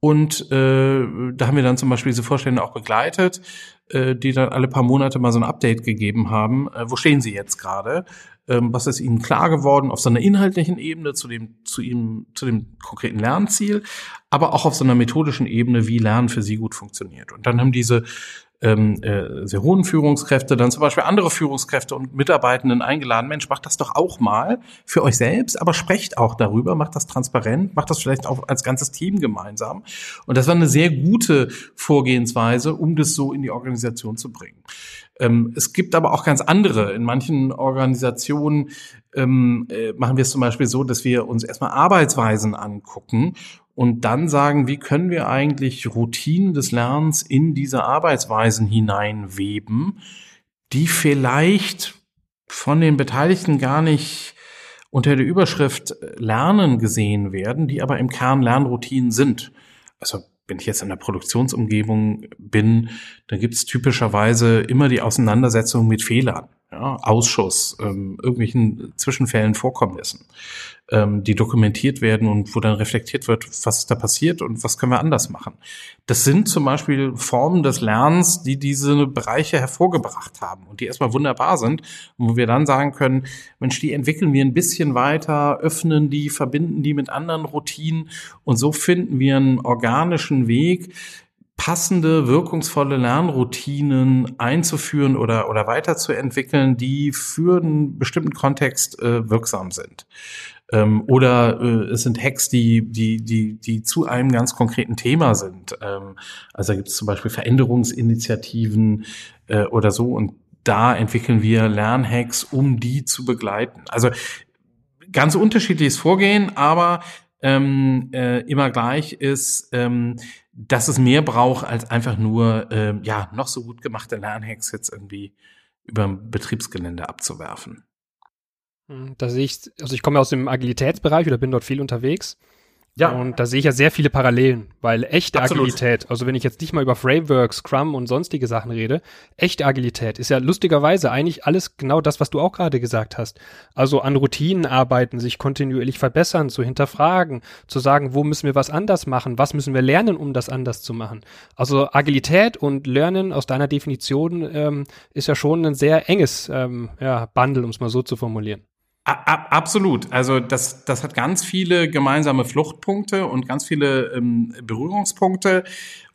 Und äh, da haben wir dann zum Beispiel diese Vorstände auch begleitet, äh, die dann alle paar Monate mal so ein Update gegeben haben. Äh, wo stehen sie jetzt gerade? Ähm, was ist ihnen klar geworden auf so einer inhaltlichen Ebene zu dem, zu ihm, zu dem konkreten Lernziel, aber auch auf so einer methodischen Ebene, wie Lernen für sie gut funktioniert. Und dann haben diese ähm, äh, sehr hohen Führungskräfte, dann zum Beispiel andere Führungskräfte und Mitarbeitenden eingeladen, Mensch, macht das doch auch mal für euch selbst, aber sprecht auch darüber, macht das transparent, macht das vielleicht auch als ganzes Team gemeinsam. Und das war eine sehr gute Vorgehensweise, um das so in die Organisation zu bringen. Ähm, es gibt aber auch ganz andere. In manchen Organisationen ähm, äh, machen wir es zum Beispiel so, dass wir uns erstmal Arbeitsweisen angucken und dann sagen, wie können wir eigentlich Routinen des Lernens in diese Arbeitsweisen hineinweben, die vielleicht von den Beteiligten gar nicht unter der Überschrift Lernen gesehen werden, die aber im Kern Lernroutinen sind. Also wenn ich jetzt in der Produktionsumgebung bin, dann gibt es typischerweise immer die Auseinandersetzung mit Fehlern. Ja, Ausschuss, ähm, irgendwelchen Zwischenfällen, Vorkommnissen, ähm, die dokumentiert werden und wo dann reflektiert wird, was ist da passiert und was können wir anders machen. Das sind zum Beispiel Formen des Lernens, die diese Bereiche hervorgebracht haben und die erstmal wunderbar sind, wo wir dann sagen können, Mensch, die entwickeln wir ein bisschen weiter, öffnen die, verbinden die mit anderen Routinen und so finden wir einen organischen Weg, passende, wirkungsvolle Lernroutinen einzuführen oder, oder weiterzuentwickeln, die für einen bestimmten Kontext äh, wirksam sind. Ähm, oder äh, es sind Hacks, die, die, die, die zu einem ganz konkreten Thema sind. Ähm, also da gibt es zum Beispiel Veränderungsinitiativen äh, oder so und da entwickeln wir Lernhacks, um die zu begleiten. Also ganz unterschiedliches Vorgehen, aber ähm, äh, immer gleich ist, ähm, dass es mehr braucht als einfach nur äh, ja noch so gut gemachte Lernhacks jetzt irgendwie über ein Betriebsgelände abzuwerfen. Hm, da sehe ich, also ich komme aus dem Agilitätsbereich oder bin dort viel unterwegs. Ja. Und da sehe ich ja sehr viele Parallelen, weil echte Absolut. Agilität, also wenn ich jetzt nicht mal über Frameworks, Scrum und sonstige Sachen rede, echte Agilität ist ja lustigerweise eigentlich alles genau das, was du auch gerade gesagt hast. Also an Routinen arbeiten, sich kontinuierlich verbessern, zu hinterfragen, zu sagen, wo müssen wir was anders machen, was müssen wir lernen, um das anders zu machen. Also Agilität und Lernen aus deiner Definition ähm, ist ja schon ein sehr enges ähm, ja, Bundle, um es mal so zu formulieren. Absolut. Also das, das hat ganz viele gemeinsame Fluchtpunkte und ganz viele ähm, Berührungspunkte.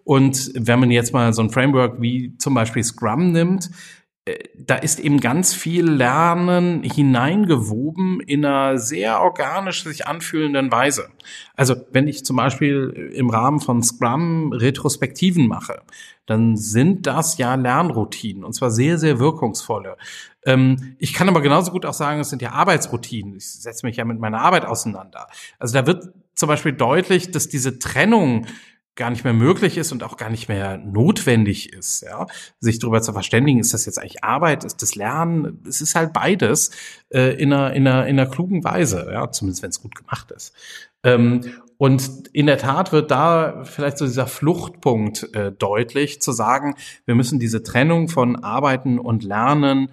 Und wenn man jetzt mal so ein Framework wie zum Beispiel Scrum nimmt, äh, da ist eben ganz viel Lernen hineingewoben in einer sehr organisch sich anfühlenden Weise. Also wenn ich zum Beispiel im Rahmen von Scrum Retrospektiven mache, dann sind das ja Lernroutinen und zwar sehr, sehr wirkungsvolle. Ähm, ich kann aber genauso gut auch sagen, es sind ja Arbeitsroutinen. Ich setze mich ja mit meiner Arbeit auseinander. Also da wird zum Beispiel deutlich, dass diese Trennung gar nicht mehr möglich ist und auch gar nicht mehr notwendig ist, ja, sich darüber zu verständigen, ist das jetzt eigentlich Arbeit, ist das Lernen, es ist halt beides äh, in, einer, in, einer, in einer klugen Weise, ja, zumindest wenn es gut gemacht ist. Ähm, und in der Tat wird da vielleicht so dieser Fluchtpunkt äh, deutlich, zu sagen, wir müssen diese Trennung von Arbeiten und Lernen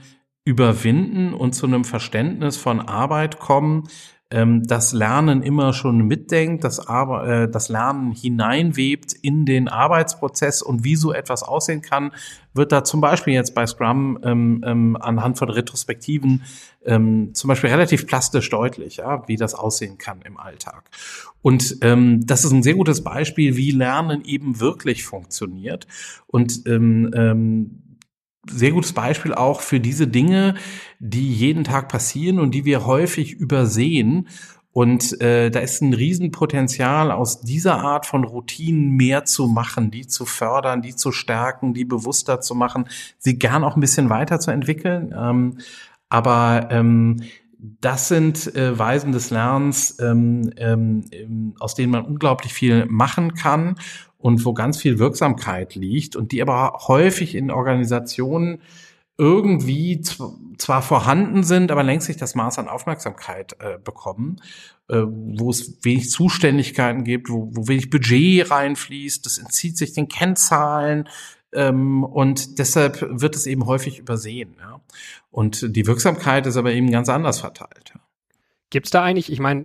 überwinden und zu einem Verständnis von Arbeit kommen, ähm, das Lernen immer schon mitdenkt, das, Ar äh, das Lernen hineinwebt in den Arbeitsprozess und wie so etwas aussehen kann, wird da zum Beispiel jetzt bei Scrum ähm, ähm, anhand von Retrospektiven ähm, zum Beispiel relativ plastisch deutlich, ja, wie das aussehen kann im Alltag. Und ähm, das ist ein sehr gutes Beispiel, wie Lernen eben wirklich funktioniert. Und ähm, ähm, sehr gutes Beispiel auch für diese Dinge, die jeden Tag passieren und die wir häufig übersehen. Und äh, da ist ein Riesenpotenzial, aus dieser Art von Routinen mehr zu machen, die zu fördern, die zu stärken, die bewusster zu machen, sie gern auch ein bisschen weiterzuentwickeln. Ähm, aber ähm, das sind äh, Weisen des Lernens, ähm, ähm, aus denen man unglaublich viel machen kann und wo ganz viel Wirksamkeit liegt und die aber häufig in Organisationen irgendwie zwar vorhanden sind, aber längst nicht das Maß an Aufmerksamkeit äh, bekommen, äh, wo es wenig Zuständigkeiten gibt, wo, wo wenig Budget reinfließt, das entzieht sich den Kennzahlen ähm, und deshalb wird es eben häufig übersehen. Ja? Und die Wirksamkeit ist aber eben ganz anders verteilt. Ja? Gibt's da eigentlich, ich meine,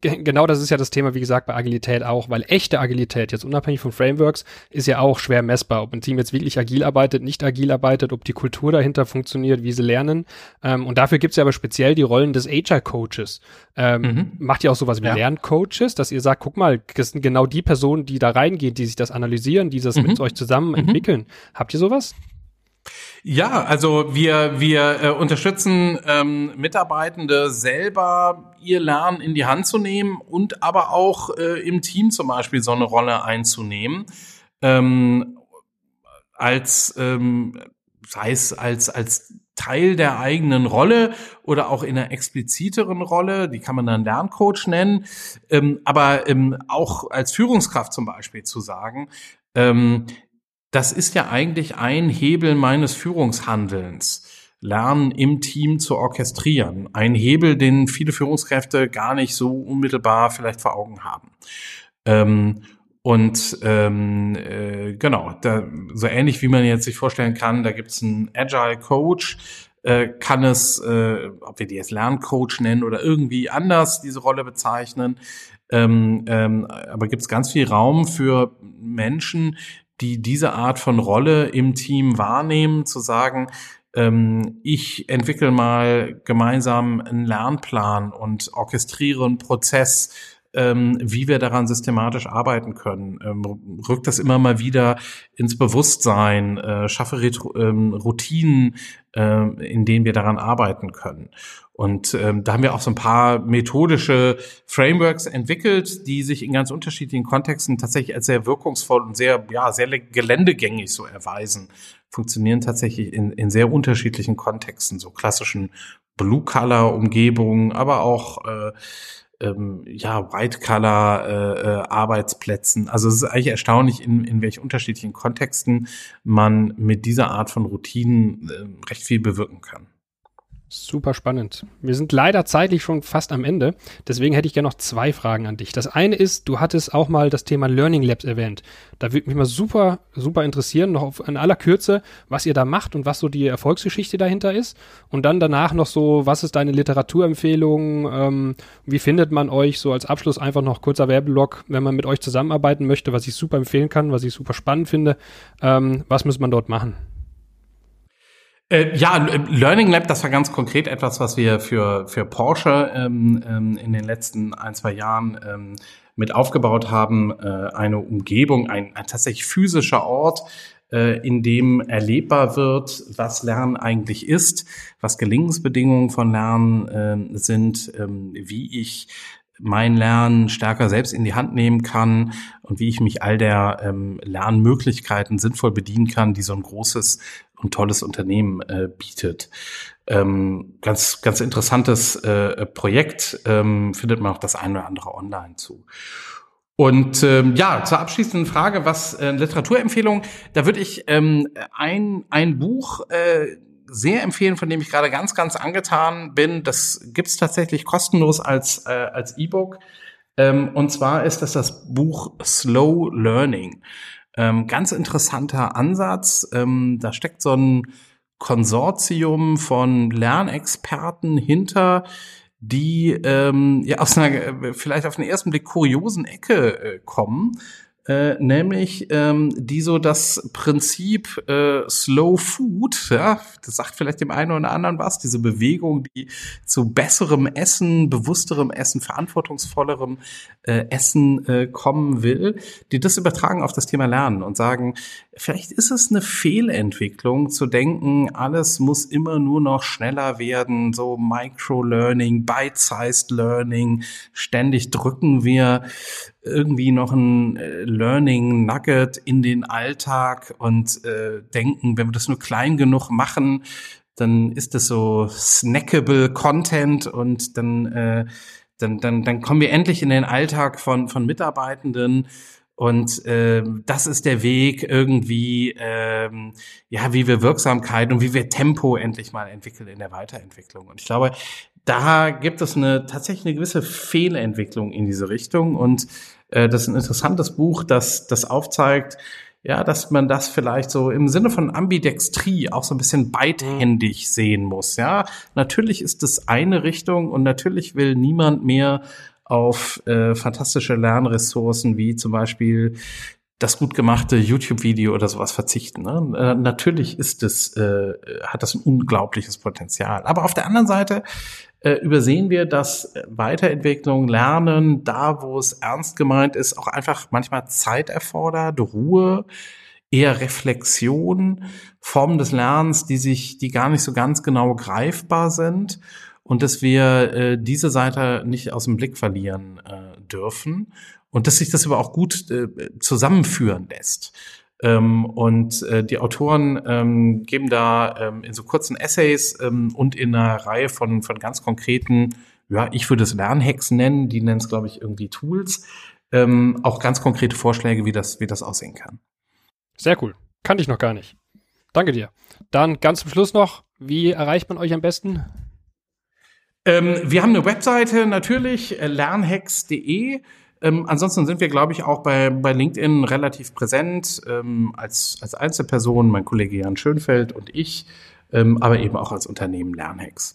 genau das ist ja das Thema, wie gesagt, bei Agilität auch, weil echte Agilität, jetzt unabhängig von Frameworks, ist ja auch schwer messbar, ob ein Team jetzt wirklich agil arbeitet, nicht agil arbeitet, ob die Kultur dahinter funktioniert, wie sie lernen. Ähm, und dafür gibt's ja aber speziell die Rollen des Agile-Coaches. Ähm, mhm. Macht ihr auch sowas wie ja. Lerncoaches, dass ihr sagt, guck mal, das sind genau die Personen, die da reingehen, die sich das analysieren, die das mhm. mit euch zusammen mhm. entwickeln. Habt ihr sowas? Ja, also wir, wir äh, unterstützen ähm, Mitarbeitende selber, ihr Lernen in die Hand zu nehmen und aber auch äh, im Team zum Beispiel so eine Rolle einzunehmen. Ähm, als, ähm, sei es als, als Teil der eigenen Rolle oder auch in einer expliziteren Rolle, die kann man dann Lerncoach nennen, ähm, aber ähm, auch als Führungskraft zum Beispiel zu sagen, ähm, das ist ja eigentlich ein Hebel meines Führungshandelns. Lernen im Team zu orchestrieren. Ein Hebel, den viele Führungskräfte gar nicht so unmittelbar vielleicht vor Augen haben. Ähm, und ähm, äh, genau, da, so ähnlich wie man jetzt sich vorstellen kann, da gibt es einen Agile Coach, äh, kann es, äh, ob wir die jetzt Lerncoach nennen oder irgendwie anders diese Rolle bezeichnen. Ähm, ähm, aber gibt es ganz viel Raum für Menschen, die diese Art von Rolle im Team wahrnehmen, zu sagen, ähm, ich entwickle mal gemeinsam einen Lernplan und orchestriere einen Prozess, ähm, wie wir daran systematisch arbeiten können. Ähm, rückt das immer mal wieder ins Bewusstsein, äh, schaffe Retro ähm, Routinen, äh, in denen wir daran arbeiten können. Und ähm, da haben wir auch so ein paar methodische Frameworks entwickelt, die sich in ganz unterschiedlichen Kontexten tatsächlich als sehr wirkungsvoll und sehr, ja, sehr geländegängig so erweisen. Funktionieren tatsächlich in, in sehr unterschiedlichen Kontexten, so klassischen Blue-Color-Umgebungen, aber auch äh, ähm, ja, White-Color-Arbeitsplätzen. Äh, äh, also es ist eigentlich erstaunlich, in, in welchen unterschiedlichen Kontexten man mit dieser Art von Routinen äh, recht viel bewirken kann. Super spannend. Wir sind leider zeitlich schon fast am Ende. Deswegen hätte ich gerne noch zwei Fragen an dich. Das eine ist, du hattest auch mal das Thema Learning Labs erwähnt. Da würde mich mal super, super interessieren, noch auf, in aller Kürze, was ihr da macht und was so die Erfolgsgeschichte dahinter ist. Und dann danach noch so, was ist deine Literaturempfehlung? Ähm, wie findet man euch so als Abschluss einfach noch kurzer Werbelog, wenn man mit euch zusammenarbeiten möchte, was ich super empfehlen kann, was ich super spannend finde. Ähm, was muss man dort machen? Äh, ja, Learning Lab, das war ganz konkret etwas, was wir für, für Porsche ähm, ähm, in den letzten ein, zwei Jahren ähm, mit aufgebaut haben. Äh, eine Umgebung, ein, ein tatsächlich physischer Ort, äh, in dem erlebbar wird, was Lernen eigentlich ist, was Gelingensbedingungen von Lernen äh, sind, ähm, wie ich mein Lernen stärker selbst in die Hand nehmen kann und wie ich mich all der ähm, Lernmöglichkeiten sinnvoll bedienen kann, die so ein großes und tolles Unternehmen äh, bietet. Ähm, ganz, ganz interessantes äh, Projekt, ähm, findet man auch das eine oder andere online zu. Und ähm, ja, zur abschließenden Frage, was äh, Literaturempfehlung, da würde ich ähm, ein, ein Buch äh, sehr empfehlen, von dem ich gerade ganz, ganz angetan bin. Das gibt's tatsächlich kostenlos als, äh, als E-Book. Ähm, und zwar ist das das Buch Slow Learning. Ähm, ganz interessanter Ansatz. Ähm, da steckt so ein Konsortium von Lernexperten hinter, die ähm, ja aus einer äh, vielleicht auf den ersten Blick kuriosen Ecke äh, kommen äh, nämlich ähm, die so das Prinzip äh, Slow Food, ja, das sagt vielleicht dem einen oder anderen was, diese Bewegung, die zu besserem Essen, bewussterem Essen, verantwortungsvollerem äh, Essen äh, kommen will, die das übertragen auf das Thema Lernen und sagen, vielleicht ist es eine Fehlentwicklung zu denken, alles muss immer nur noch schneller werden, so Micro-Learning, Bite-Sized Learning, ständig drücken wir irgendwie noch ein äh, Learning Nugget in den Alltag und äh, denken, wenn wir das nur klein genug machen, dann ist das so snackable Content und dann, äh, dann, dann, dann kommen wir endlich in den Alltag von, von Mitarbeitenden. Und äh, das ist der Weg irgendwie, ähm, ja, wie wir Wirksamkeit und wie wir Tempo endlich mal entwickeln in der Weiterentwicklung. Und ich glaube, da gibt es eine tatsächlich eine gewisse Fehlentwicklung in diese Richtung. Und äh, das ist ein interessantes Buch, das, das aufzeigt, ja, dass man das vielleicht so im Sinne von Ambidextrie auch so ein bisschen beidhändig sehen muss. Ja, natürlich ist es eine Richtung und natürlich will niemand mehr auf äh, fantastische Lernressourcen wie zum Beispiel das gut gemachte YouTube-Video oder sowas verzichten. Ne? Äh, natürlich ist es, äh, hat das ein unglaubliches Potenzial. Aber auf der anderen Seite äh, übersehen wir, dass Weiterentwicklung, Lernen, da wo es ernst gemeint ist, auch einfach manchmal Zeit erfordert, Ruhe, eher Reflexion, Formen des Lernens, die sich, die gar nicht so ganz genau greifbar sind und dass wir äh, diese Seite nicht aus dem Blick verlieren äh, dürfen und dass sich das aber auch gut äh, zusammenführen lässt. Ähm, und äh, die Autoren ähm, geben da ähm, in so kurzen Essays ähm, und in einer Reihe von, von ganz konkreten, ja, ich würde es Lernhacks nennen, die nennen es, glaube ich, irgendwie Tools, ähm, auch ganz konkrete Vorschläge, wie das, wie das aussehen kann. Sehr cool. Kannte ich noch gar nicht. Danke dir. Dann ganz zum Schluss noch, wie erreicht man euch am besten? Ähm, wir haben eine Webseite natürlich, äh, lernhacks.de. Ähm, ansonsten sind wir, glaube ich, auch bei, bei LinkedIn relativ präsent ähm, als, als Einzelperson, mein Kollege Jan Schönfeld und ich. ähm, aber eben auch als Unternehmen Lernhacks.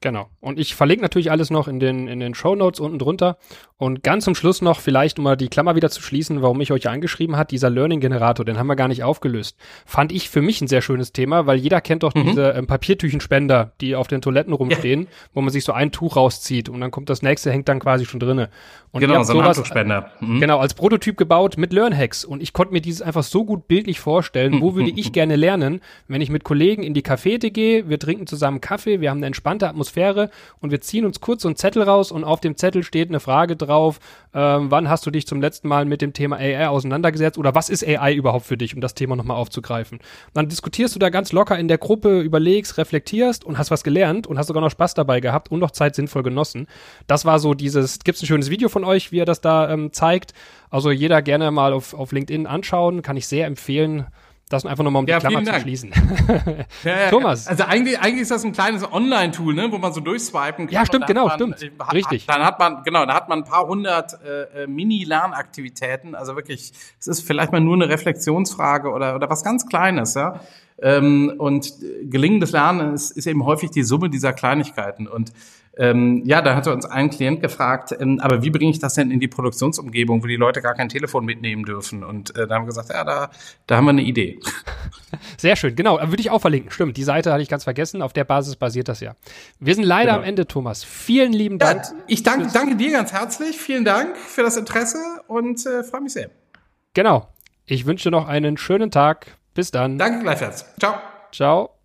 Genau. Und ich verlinke natürlich alles noch in den, in den Show Notes unten drunter. Und ganz zum Schluss noch, vielleicht um mal die Klammer wieder zu schließen, warum ich euch angeschrieben hat, dieser Learning-Generator, den haben wir gar nicht aufgelöst. Fand ich für mich ein sehr schönes Thema, weil jeder kennt doch mhm. diese ähm, Papiertüchenspender, die auf den Toiletten rumstehen, ja. wo man sich so ein Tuch rauszieht und dann kommt das nächste, hängt dann quasi schon drinne. Und genau, so ein Handtuchspender. Mhm. Genau, als Prototyp gebaut mit LearnHacks. Und ich konnte mir dieses einfach so gut bildlich vorstellen, wo würde ich gerne lernen, wenn ich mit Kollegen in die Cafete gehe, wir trinken zusammen Kaffee, wir haben eine entspannte Atmosphäre und wir ziehen uns kurz so einen Zettel raus und auf dem Zettel steht eine Frage drauf, ähm, wann hast du dich zum letzten Mal mit dem Thema AI auseinandergesetzt oder was ist AI überhaupt für dich, um das Thema nochmal aufzugreifen. dann diskutierst du da ganz locker in der Gruppe, überlegst, reflektierst und hast was gelernt und hast sogar noch Spaß dabei gehabt und noch Zeit sinnvoll genossen. Das war so dieses, gibt's ein schönes Video von euch, wie er das da ähm, zeigt. Also jeder gerne mal auf, auf LinkedIn anschauen, kann ich sehr empfehlen. Das einfach nochmal, um die ja, Klammer zu schließen. ja, ja, Thomas. Also eigentlich, eigentlich ist das ein kleines Online-Tool, ne, wo man so durchswipen kann. Ja, stimmt, genau, man, stimmt. Äh, Richtig. Dann hat man, genau, dann hat man ein paar hundert äh, äh, Mini-Lernaktivitäten. Also wirklich, es ist vielleicht mal nur eine Reflexionsfrage oder, oder was ganz Kleines, ja. Ähm, und gelingendes Lernen ist, ist eben häufig die Summe dieser Kleinigkeiten. Und ähm, ja, da hatte uns ein Klient gefragt, ähm, aber wie bringe ich das denn in die Produktionsumgebung, wo die Leute gar kein Telefon mitnehmen dürfen? Und äh, da haben wir gesagt, ja, da, da haben wir eine Idee. Sehr schön, genau. Würde ich auch verlinken. Stimmt, die Seite hatte ich ganz vergessen. Auf der Basis basiert das ja. Wir sind leider genau. am Ende, Thomas. Vielen lieben Dank. Ja, ich danke, danke dir ganz herzlich. Vielen Dank für das Interesse und äh, freue mich sehr. Genau. Ich wünsche noch einen schönen Tag. Bis dann. Danke gleichfalls. Ciao. Ciao.